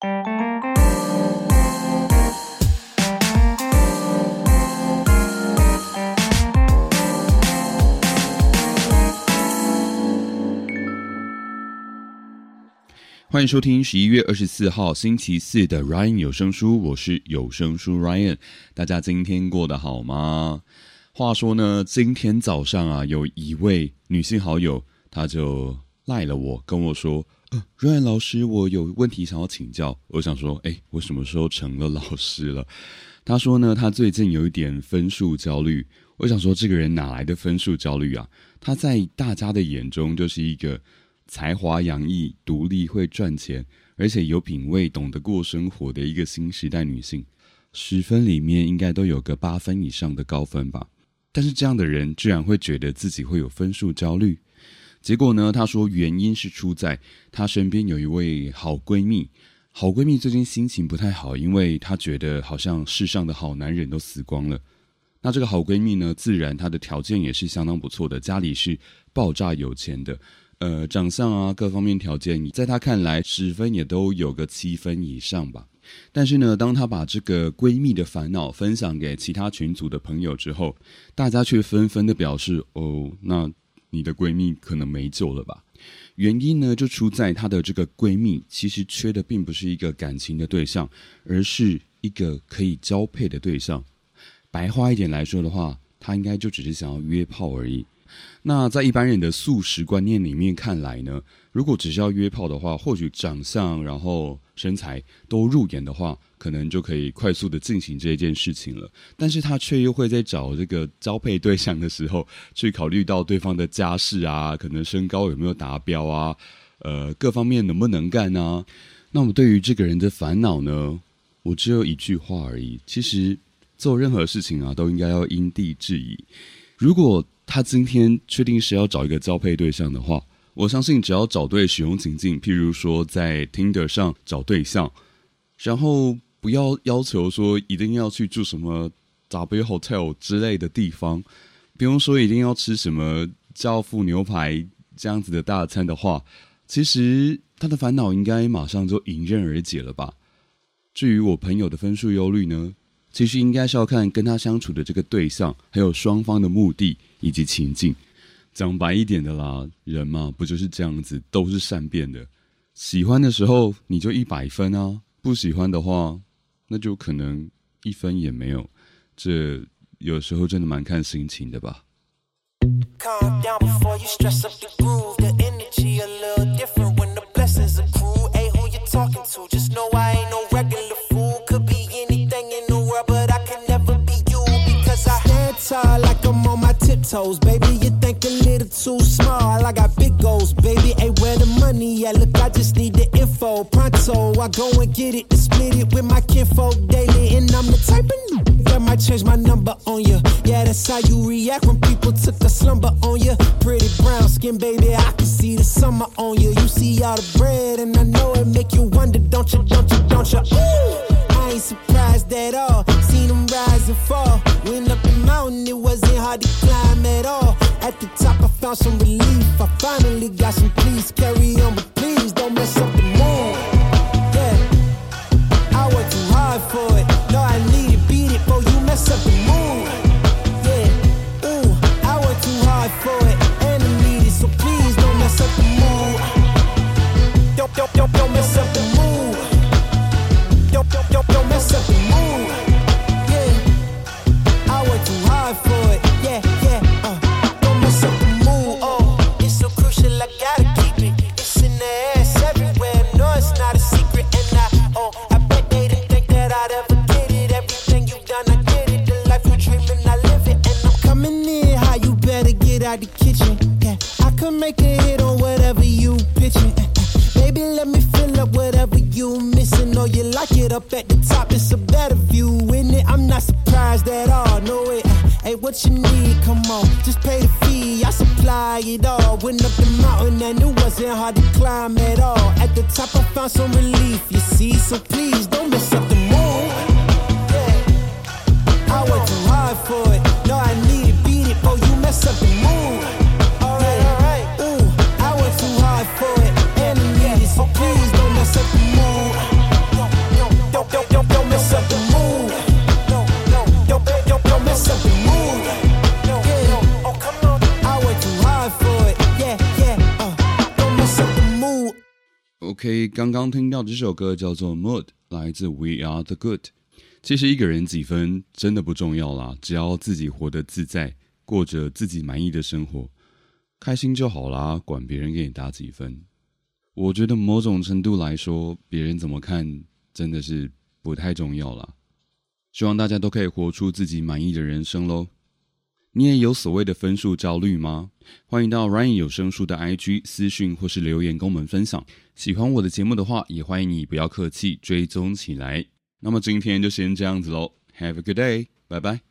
欢迎收听十一月二十四号星期四的 Ryan 有声书，我是有声书 Ryan。大家今天过得好吗？话说呢，今天早上啊，有一位女性好友，她就赖了我，跟我说：“呃，Ryan 老师，我有问题想要请教。”我想说：“哎，我什么时候成了老师了？”她说呢，她最近有一点分数焦虑。我想说，这个人哪来的分数焦虑啊？她在大家的眼中就是一个。才华洋溢、独立、会赚钱，而且有品味、懂得过生活的一个新时代女性，十分里面应该都有个八分以上的高分吧。但是这样的人居然会觉得自己会有分数焦虑，结果呢？她说原因是出在她身边有一位好闺蜜，好闺蜜最近心情不太好，因为她觉得好像世上的好男人都死光了。那这个好闺蜜呢，自然她的条件也是相当不错的，家里是爆炸有钱的。呃，长相啊，各方面条件，在她看来，十分也都有个七分以上吧。但是呢，当她把这个闺蜜的烦恼分享给其他群组的朋友之后，大家却纷纷的表示：“哦，那你的闺蜜可能没救了吧？”原因呢，就出在她的这个闺蜜其实缺的并不是一个感情的对象，而是一个可以交配的对象。白话一点来说的话，她应该就只是想要约炮而已。那在一般人的素食观念里面看来呢，如果只是要约炮的话，或许长相然后身材都入眼的话，可能就可以快速的进行这件事情了。但是他却又会在找这个交配对象的时候，去考虑到对方的家世啊，可能身高有没有达标啊，呃，各方面能不能干呢？那么对于这个人的烦恼呢，我只有一句话而已：其实做任何事情啊，都应该要因地制宜。如果他今天确定是要找一个交配对象的话，我相信只要找对使用情境，譬如说在 Tinder 上找对象，然后不要要求说一定要去住什么 W Hotel 之类的地方，不用说一定要吃什么教父牛排这样子的大餐的话，其实他的烦恼应该马上就迎刃而解了吧。至于我朋友的分数忧虑呢？其实应该是要看跟他相处的这个对象，还有双方的目的以及情境。讲白一点的啦，人嘛不就是这样子，都是善变的。喜欢的时候你就一百分啊，不喜欢的话，那就可能一分也没有。这有时候真的蛮看心情的吧。like tiptoes, baby. You think a little too small. I got big goals, baby. Ain't where the money at? Look, I just need the info. Pronto, I go and get it, to split it with my kinfolk daily. And I'm the type of that might change my number on you. Yeah, that's how you react when people took a slumber on you. Pretty brown skin, baby. I can see the summer on you. You see all the bread, and I know it make you wonder, don't you, don't you, don't you? Ooh, I ain't surprised at all. Seen them rise and fall. Found some relief. I finally got some peace. Carry on, but out the kitchen. Yeah, I could make a hit on whatever you pitching. Eh. Baby, let me fill up whatever you missing. Or you like it up at the top, it's a better view in it. I'm not surprised at all. No way. Hey, what you need? Come on, just pay the fee. I supply it all. Went up the mountain and it wasn't hard to climb at all. At the top, I found some relief. You see, so please OK，刚刚听到这首歌叫做《Mood》，来自 We Are the Good。其实一个人几分真的不重要啦，只要自己活得自在，过着自己满意的生活，开心就好啦，管别人给你打几分。我觉得某种程度来说，别人怎么看真的是不太重要啦。希望大家都可以活出自己满意的人生喽。你也有所谓的分数焦虑吗？欢迎到 Ryan 有声书的 IG 私讯或是留言跟我们分享。喜欢我的节目的话，也欢迎你不要客气追踪起来。那么今天就先这样子喽，Have a good day，拜拜。